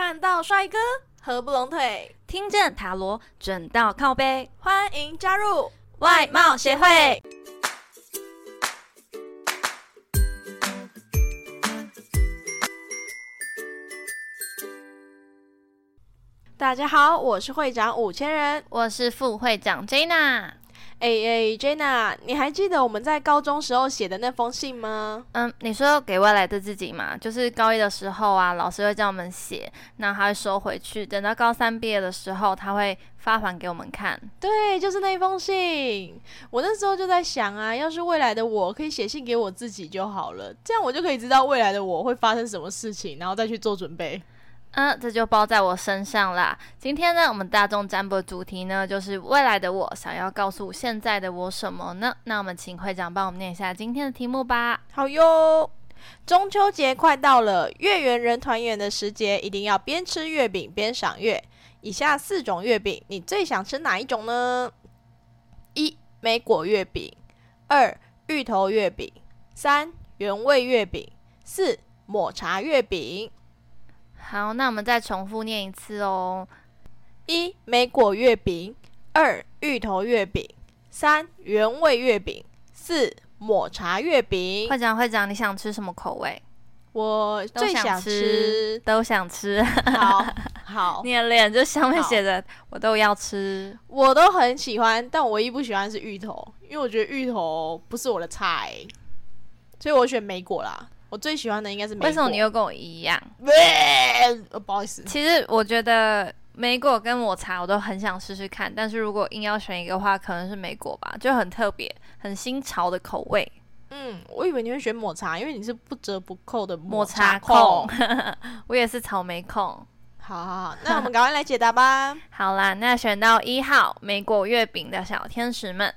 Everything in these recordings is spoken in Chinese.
看到帅哥合不拢腿，听见塔罗准到靠背，欢迎加入外貌协会。大家好，我是会长五千人，我是副会长 Jana。哎哎，Jana，你还记得我们在高中时候写的那封信吗？嗯，你说给未来的自己嘛，就是高一的时候啊，老师会叫我们写，那他会收回去，等到高三毕业的时候，他会发还给我们看。对，就是那封信。我那时候就在想啊，要是未来的我可以写信给我自己就好了，这样我就可以知道未来的我会发生什么事情，然后再去做准备。嗯，这就包在我身上啦。今天呢，我们大众占卜主题呢，就是未来的我想要告诉现在的我什么呢？那我们请会长帮我们念一下今天的题目吧。好哟，中秋节快到了，月圆人团圆的时节，一定要边吃月饼边赏月。以下四种月饼，你最想吃哪一种呢？一、梅果月饼；二、芋头月饼；三、原味月饼；四、抹茶月饼。好，那我们再重复念一次哦。一、梅果月饼；二、芋头月饼；三、原味月饼；四、抹茶月饼。会长，会长，你想吃什么口味？我最想吃，都想吃。好好，你的脸就上面写着“我都要吃”，我都很喜欢，但我唯一不喜欢是芋头，因为我觉得芋头不是我的菜，所以我选梅果啦。我最喜欢的应该是梅果。为什么你又跟我一样？不好意思。其实我觉得梅果跟抹茶我都很想试试看，但是如果硬要选一个的话，可能是梅果吧，就很特别、很新潮的口味。嗯，我以为你会选抹茶，因为你是不折不扣的抹茶控。我也是草莓控。好好好，那我们赶快来解答吧。好啦，那选到一号梅果月饼的小天使们，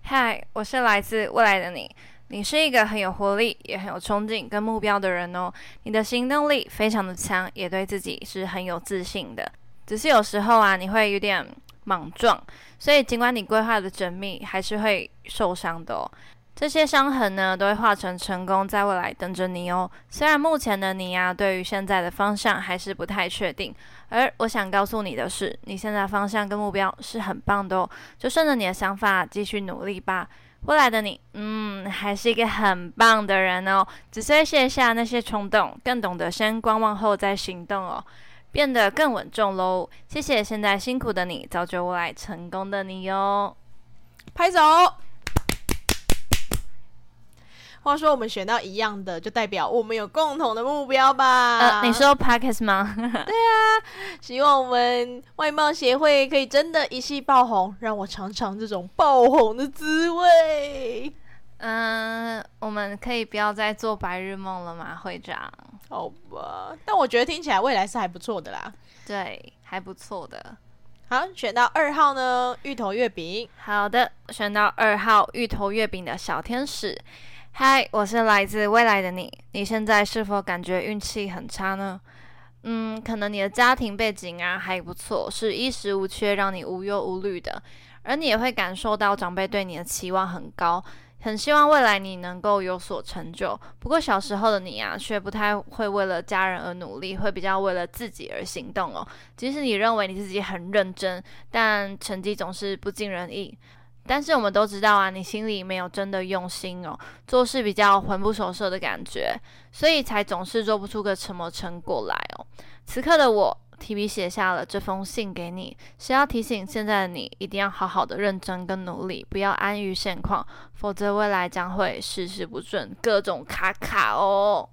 嗨，我是来自未来的你。你是一个很有活力，也很有冲劲跟目标的人哦。你的行动力非常的强，也对自己是很有自信的。只是有时候啊，你会有点莽撞，所以尽管你规划的缜密，还是会受伤的哦。这些伤痕呢，都会化成成功，在未来等着你哦。虽然目前的你啊，对于现在的方向还是不太确定，而我想告诉你的是，你现在方向跟目标是很棒的哦。就顺着你的想法继续努力吧。未来的你，嗯，还是一个很棒的人哦。只是会卸下那些冲动，更懂得先观望后再行动哦，变得更稳重喽。谢谢现在辛苦的你，造就未来成功的你哟。拍手。话说我们选到一样的，就代表我们有共同的目标吧？呃，你说 Parkes 吗？对啊，希望我们外貌协会可以真的一夕爆红，让我尝尝这种爆红的滋味。嗯，我们可以不要再做白日梦了吗，会长？好吧，但我觉得听起来未来是还不错的啦。对，还不错的。好，选到二号呢，芋头月饼。好的，选到二号芋头月饼的小天使。嗨，我是来自未来的你。你现在是否感觉运气很差呢？嗯，可能你的家庭背景啊还不错，是衣食无缺，让你无忧无虑的。而你也会感受到长辈对你的期望很高，很希望未来你能够有所成就。不过小时候的你啊，却不太会为了家人而努力，会比较为了自己而行动哦。即使你认为你自己很认真，但成绩总是不尽人意。但是我们都知道啊，你心里没有真的用心哦，做事比较魂不守舍的感觉，所以才总是做不出个什么成果来哦。此刻的我提笔写下了这封信给你，是要提醒现在的你一定要好好的认真跟努力，不要安于现况，否则未来将会事事不顺，各种卡卡哦。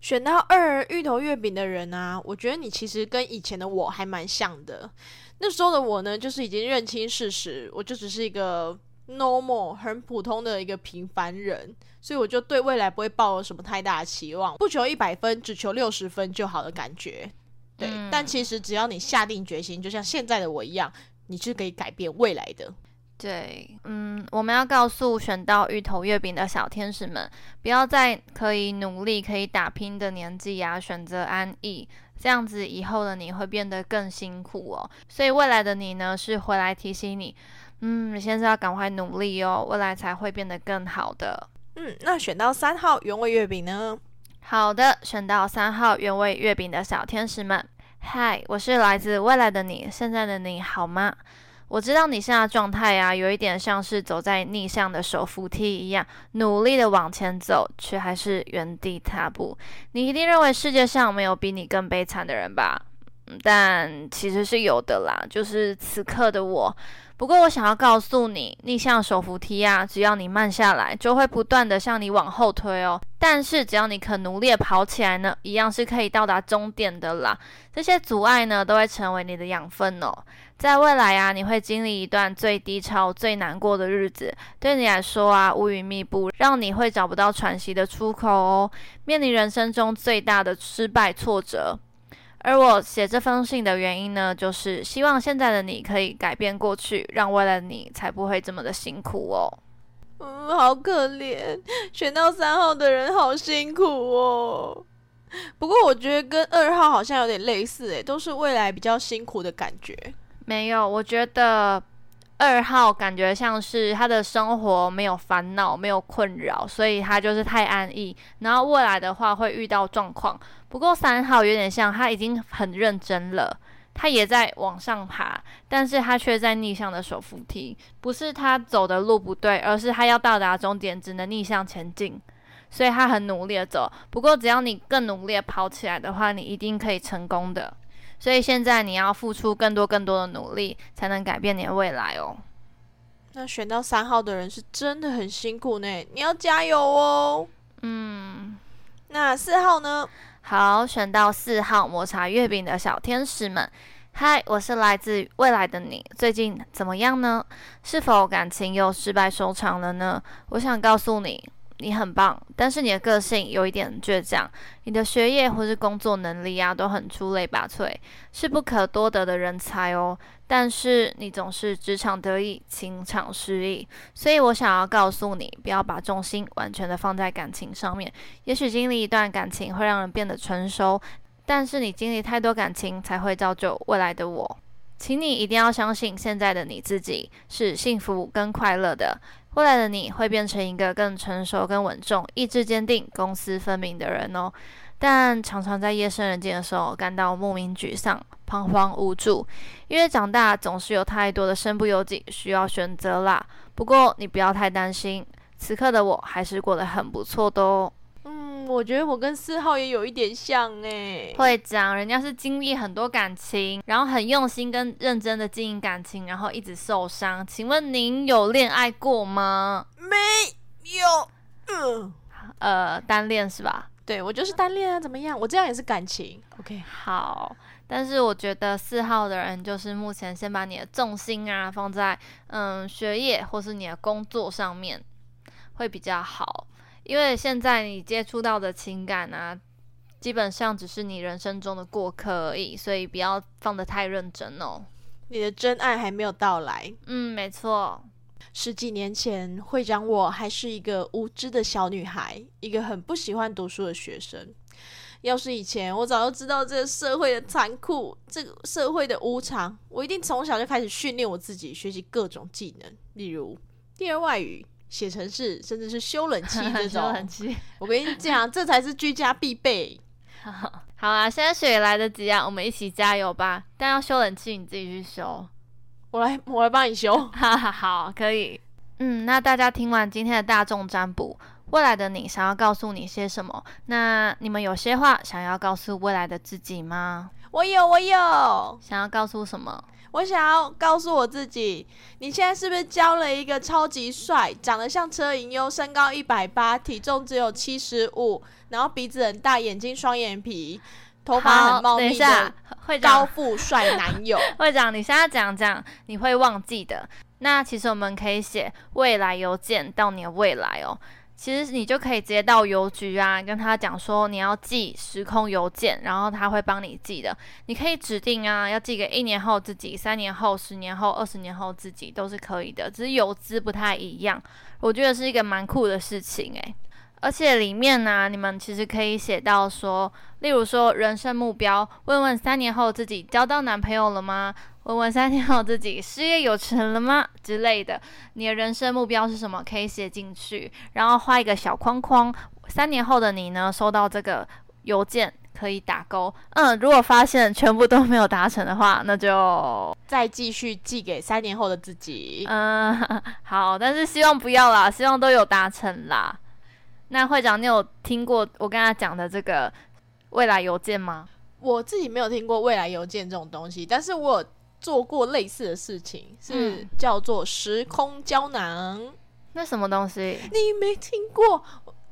选到二芋头月饼的人啊，我觉得你其实跟以前的我还蛮像的。那时候的我呢，就是已经认清事实，我就只是一个 normal 很普通的一个平凡人，所以我就对未来不会抱有什么太大的期望，不求一百分，只求六十分就好的感觉。对，但其实只要你下定决心，就像现在的我一样，你是可以改变未来的。对，嗯，我们要告诉选到芋头月饼的小天使们，不要在可以努力、可以打拼的年纪呀，选择安逸。这样子以后的你会变得更辛苦哦，所以未来的你呢是回来提醒你，嗯，你现在要赶快努力哦，未来才会变得更好的。嗯，那选到三号原味月饼呢？好的，选到三号原味月饼的小天使们，嗨，我是来自未来的你，现在的你好吗？我知道你现在状态啊，有一点像是走在逆向的手扶梯一样，努力的往前走，却还是原地踏步。你一定认为世界上没有比你更悲惨的人吧？但其实是有的啦，就是此刻的我。不过我想要告诉你，逆向手扶梯啊，只要你慢下来，就会不断的向你往后推哦。但是只要你肯努力跑起来呢，一样是可以到达终点的啦。这些阻碍呢，都会成为你的养分哦。在未来啊，你会经历一段最低潮、最难过的日子，对你来说啊，乌云密布，让你会找不到喘息的出口哦，面临人生中最大的失败挫折。而我写这封信的原因呢，就是希望现在的你可以改变过去，让未来的你才不会这么的辛苦哦。嗯，好可怜，选到三号的人好辛苦哦。不过我觉得跟二号好像有点类似，诶，都是未来比较辛苦的感觉。没有，我觉得。二号感觉像是他的生活没有烦恼，没有困扰，所以他就是太安逸。然后未来的话会遇到状况。不过三号有点像他已经很认真了，他也在往上爬，但是他却在逆向的手扶梯。不是他走的路不对，而是他要到达终点只能逆向前进，所以他很努力的走。不过只要你更努力的跑起来的话，你一定可以成功的。所以现在你要付出更多更多的努力，才能改变你的未来哦。那选到三号的人是真的很辛苦呢，你要加油哦。嗯，那四号呢？好，选到四号抹茶月饼的小天使们，嗨，我是来自未来的你，最近怎么样呢？是否感情又失败收场了呢？我想告诉你。你很棒，但是你的个性有一点倔强，你的学业或是工作能力啊都很出类拔萃，是不可多得的人才哦。但是你总是职场得意，情场失意，所以我想要告诉你，不要把重心完全的放在感情上面。也许经历一段感情会让人变得成熟，但是你经历太多感情才会造就未来的我。请你一定要相信，现在的你自己是幸福跟快乐的。未来的你会变成一个更成熟、更稳重、意志坚定、公私分明的人哦。但常常在夜深人静的时候感到莫名沮丧、彷徨无助，因为长大总是有太多的身不由己需要选择啦。不过你不要太担心，此刻的我还是过得很不错的哦。我觉得我跟四号也有一点像哎，会长人家是经历很多感情，然后很用心跟认真的经营感情，然后一直受伤。请问您有恋爱过吗？没有，嗯，呃，单恋是吧？对，我就是单恋啊，怎么样？我这样也是感情。OK，好。但是我觉得四号的人就是目前先把你的重心啊放在嗯学业或是你的工作上面会比较好。因为现在你接触到的情感啊，基本上只是你人生中的过客而已，所以不要放得太认真哦。你的真爱还没有到来。嗯，没错。十几年前，会长我还是一个无知的小女孩，一个很不喜欢读书的学生。要是以前我早就知道这个社会的残酷，这个社会的无常，我一定从小就开始训练我自己，学习各种技能，例如第二外语。写程式，甚至是修冷气这种，我跟你讲，这才是居家必备。好啊，现在水来得及啊，我们一起加油吧！但要修冷气，你自己去修，我来，我来帮你修。哈哈，好，可以。嗯，那大家听完今天的大众占卜，未来的你想要告诉你些什么？那你们有些话想要告诉未来的自己吗？我有，我有，想要告诉什么？我想要告诉我自己，你现在是不是交了一个超级帅、长得像车银优、身高一百八、体重只有七十五，然后鼻子很大、眼睛双眼皮、头发很茂密的高富帅男友？会长，你现在讲讲，你会忘记的。那其实我们可以写未来邮件到你的未来哦。其实你就可以直接到邮局啊，跟他讲说你要寄时空邮件，然后他会帮你寄的。你可以指定啊，要寄给一年后自己、三年后、十年后、二十年后自己都是可以的，只是邮资不太一样。我觉得是一个蛮酷的事情诶。而且里面呢，你们其实可以写到说，例如说人生目标，问问三年后自己交到男朋友了吗？问问三年后自己事业有成了吗？之类的，你的人生目标是什么？可以写进去，然后画一个小框框。三年后的你呢，收到这个邮件，可以打勾。嗯，如果发现全部都没有达成的话，那就再继续寄给三年后的自己。嗯，好，但是希望不要啦，希望都有达成啦。那会长，你有听过我跟他讲的这个未来邮件吗？我自己没有听过未来邮件这种东西，但是我有做过类似的事情，是叫做时空胶囊。那什么东西？你没听过？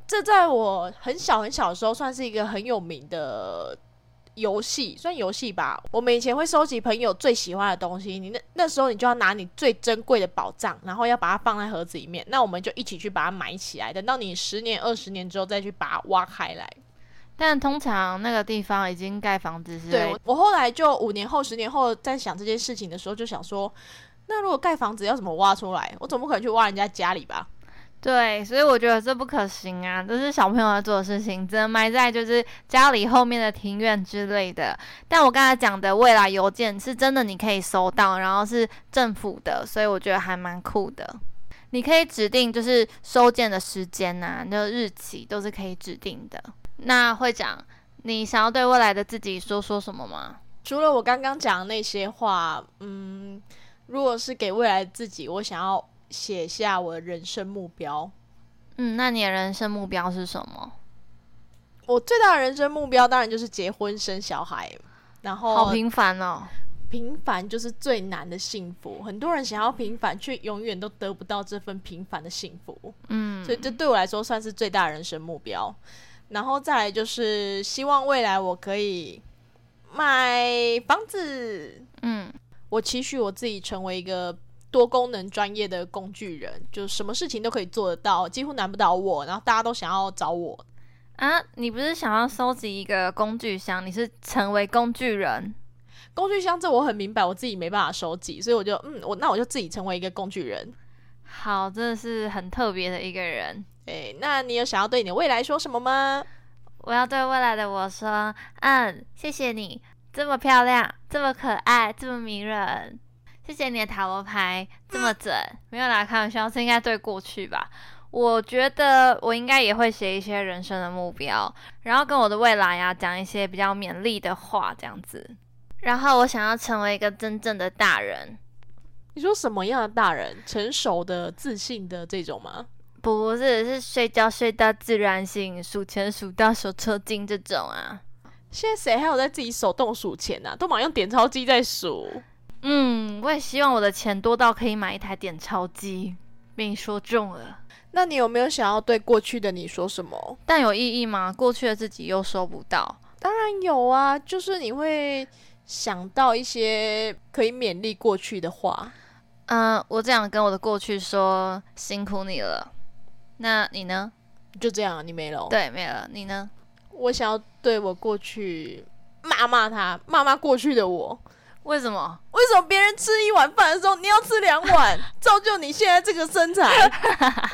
这在我很小很小的时候，算是一个很有名的游戏，算游戏吧。我们以前会收集朋友最喜欢的东西，你那那时候你就要拿你最珍贵的宝藏，然后要把它放在盒子里面。那我们就一起去把它埋起来，等到你十年、二十年之后再去把它挖开来。但通常那个地方已经盖房子，是？对，我后来就五年后、十年后在想这件事情的时候，就想说，那如果盖房子要怎么挖出来？我总不可能去挖人家家里吧？对，所以我觉得这不可行啊，这是小朋友要做的事情，只能埋在就是家里后面的庭院之类的。但我刚才讲的未来邮件是真的，你可以收到，然后是政府的，所以我觉得还蛮酷的。你可以指定就是收件的时间呐，那个日期都是可以指定的。那会长，你想要对未来的自己说说什么吗？除了我刚刚讲的那些话，嗯，如果是给未来自己，我想要。写下我的人生目标。嗯，那你的人生目标是什么？我最大的人生目标当然就是结婚生小孩。然后好平凡哦，平凡就是最难的幸福。很多人想要平凡，却永远都得不到这份平凡的幸福。嗯，所以这对我来说算是最大人生目标。然后再来就是希望未来我可以买房子。嗯，我期许我自己成为一个。多功能专业的工具人，就什么事情都可以做得到，几乎难不倒我。然后大家都想要找我啊！你不是想要收集一个工具箱？你是成为工具人？工具箱这我很明白，我自己没办法收集，所以我就嗯，我那我就自己成为一个工具人。好，真的是很特别的一个人。诶，那你有想要对你的未来说什么吗？我要对未来的我说，嗯，谢谢你这么漂亮，这么可爱，这么迷人。谢谢你的塔罗牌这么准，没有啦开玩笑，这应该对过去吧？我觉得我应该也会写一些人生的目标，然后跟我的未来呀讲一些比较勉励的话，这样子。然后我想要成为一个真正的大人。你说什么样的大人？成熟的、自信的这种吗？不是，是睡觉睡到自然醒，数钱数到手抽筋这种啊。现在谁还有在自己手动数钱啊？都忙用点钞机在数。嗯，我也希望我的钱多到可以买一台点钞机。被你说中了，那你有没有想要对过去的你说什么？但有意义吗？过去的自己又收不到。当然有啊，就是你会想到一些可以勉励过去的话。嗯，我这样跟我的过去说，辛苦你了。那你呢？就这样，你没了。对，没了。你呢？我想要对我过去骂骂他，骂骂过去的我。为什么？为什么别人吃一碗饭的时候，你要吃两碗，造就你现在这个身材？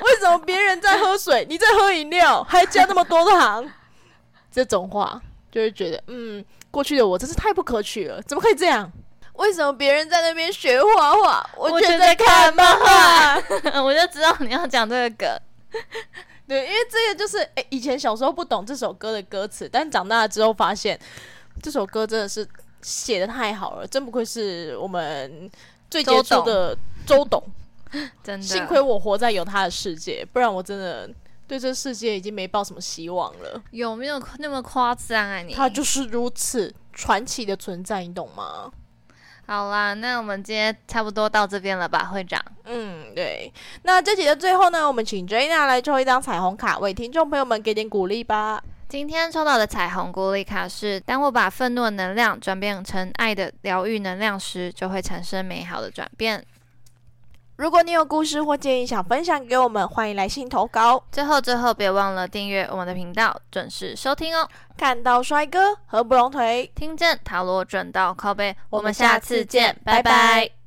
为什么别人在喝水，你在喝饮料，还加那么多糖？这种话就会觉得，嗯，过去的我真是太不可取了，怎么可以这样？为什么别人在那边学画画，我却在看漫画？我就知道你要讲这个梗。对，因为这个就是，哎，以前小时候不懂这首歌的歌词，但长大了之后发现，这首歌真的是。写的太好了，真不愧是我们最杰出的周董，真的，幸亏我活在有他的世界，不然我真的对这世界已经没抱什么希望了。有没有那么夸张啊？你他就是如此传奇的存在，你懂吗？好啦，那我们今天差不多到这边了吧，会长？嗯，对。那这集的最后呢，我们请 Jana 来抽一张彩虹卡，为听众朋友们给点鼓励吧。今天抽到的彩虹鼓励卡是：当我把愤怒的能量转变成爱的疗愈能量时，就会产生美好的转变。如果你有故事或建议想分享给我们，欢迎来信投稿。最后，最后别忘了订阅我们的频道，准时收听哦。看到帅哥合不拢腿，听见塔罗准到靠背，我们下次见，拜拜。